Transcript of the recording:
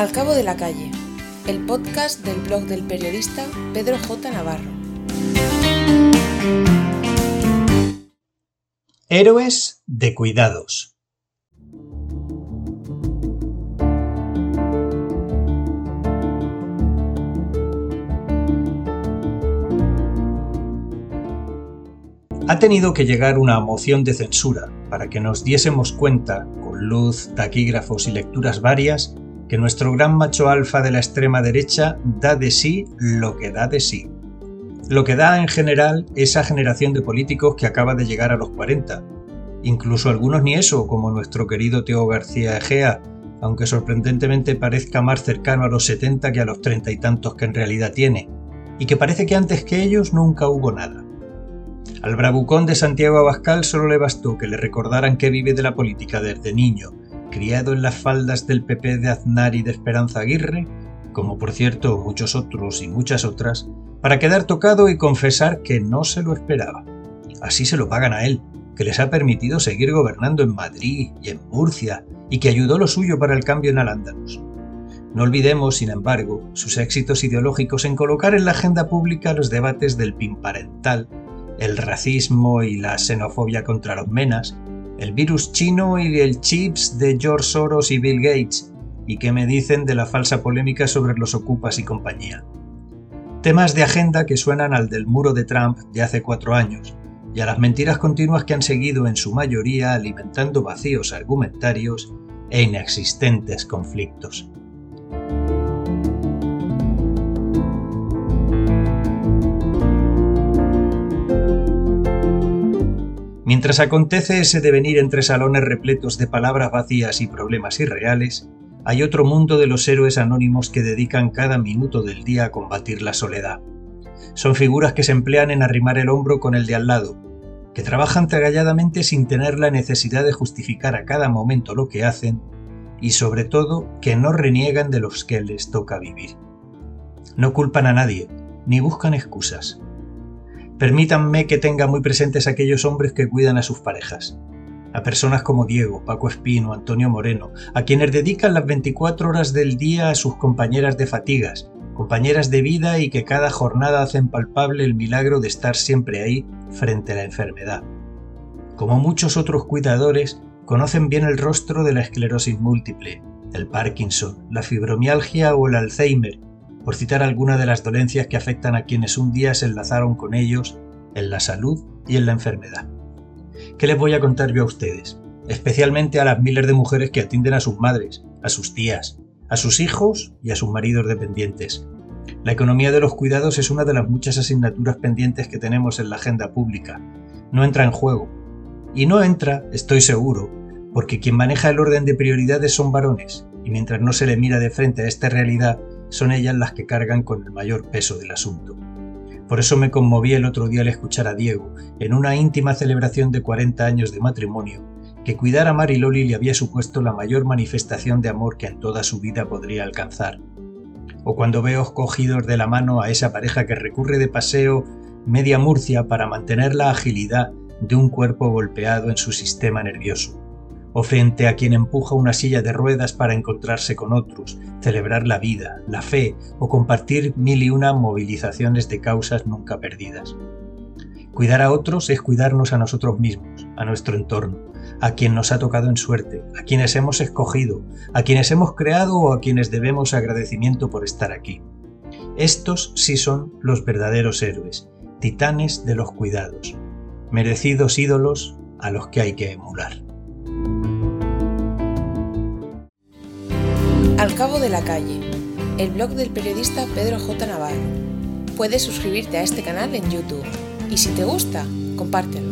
Al cabo de la calle, el podcast del blog del periodista Pedro J. Navarro. Héroes de cuidados. Ha tenido que llegar una moción de censura para que nos diésemos cuenta, con luz, taquígrafos y lecturas varias, que nuestro gran macho alfa de la extrema derecha da de sí lo que da de sí. Lo que da en general esa generación de políticos que acaba de llegar a los 40. Incluso algunos ni eso, como nuestro querido Teo García Egea, aunque sorprendentemente parezca más cercano a los 70 que a los treinta y tantos que en realidad tiene, y que parece que antes que ellos nunca hubo nada. Al bravucón de Santiago Abascal solo le bastó que le recordaran que vive de la política desde niño, criado en las faldas del PP de Aznar y de Esperanza Aguirre, como por cierto muchos otros y muchas otras, para quedar tocado y confesar que no se lo esperaba. Así se lo pagan a él, que les ha permitido seguir gobernando en Madrid y en Murcia, y que ayudó lo suyo para el cambio en al No olvidemos, sin embargo, sus éxitos ideológicos en colocar en la agenda pública los debates del PIN parental, el racismo y la xenofobia contra los menas, el virus chino y el chips de George Soros y Bill Gates, y qué me dicen de la falsa polémica sobre los ocupas y compañía. Temas de agenda que suenan al del muro de Trump de hace cuatro años, y a las mentiras continuas que han seguido en su mayoría alimentando vacíos argumentarios e inexistentes conflictos. Mientras acontece ese devenir entre salones repletos de palabras vacías y problemas irreales, hay otro mundo de los héroes anónimos que dedican cada minuto del día a combatir la soledad. Son figuras que se emplean en arrimar el hombro con el de al lado, que trabajan tragalladamente sin tener la necesidad de justificar a cada momento lo que hacen y sobre todo que no reniegan de los que les toca vivir. No culpan a nadie, ni buscan excusas. Permítanme que tenga muy presentes a aquellos hombres que cuidan a sus parejas, a personas como Diego, Paco Espino, Antonio Moreno, a quienes dedican las 24 horas del día a sus compañeras de fatigas, compañeras de vida y que cada jornada hacen palpable el milagro de estar siempre ahí frente a la enfermedad. Como muchos otros cuidadores, conocen bien el rostro de la esclerosis múltiple, el Parkinson, la fibromialgia o el Alzheimer, por citar algunas de las dolencias que afectan a quienes un día se enlazaron con ellos en la salud y en la enfermedad. ¿Qué les voy a contar yo a ustedes? Especialmente a las miles de mujeres que atienden a sus madres, a sus tías, a sus hijos y a sus maridos dependientes. La economía de los cuidados es una de las muchas asignaturas pendientes que tenemos en la agenda pública. No entra en juego. Y no entra, estoy seguro, porque quien maneja el orden de prioridades son varones, y mientras no se le mira de frente a esta realidad, son ellas las que cargan con el mayor peso del asunto. Por eso me conmoví el otro día al escuchar a Diego, en una íntima celebración de 40 años de matrimonio, que cuidar a Mariloli le había supuesto la mayor manifestación de amor que en toda su vida podría alcanzar. O cuando veo cogidos de la mano a esa pareja que recurre de paseo media Murcia para mantener la agilidad de un cuerpo golpeado en su sistema nervioso o frente a quien empuja una silla de ruedas para encontrarse con otros, celebrar la vida, la fe o compartir mil y una movilizaciones de causas nunca perdidas. Cuidar a otros es cuidarnos a nosotros mismos, a nuestro entorno, a quien nos ha tocado en suerte, a quienes hemos escogido, a quienes hemos creado o a quienes debemos agradecimiento por estar aquí. Estos sí son los verdaderos héroes, titanes de los cuidados, merecidos ídolos a los que hay que emular. Al cabo de la calle, el blog del periodista Pedro J. Navarro. Puedes suscribirte a este canal en YouTube y si te gusta, compártelo.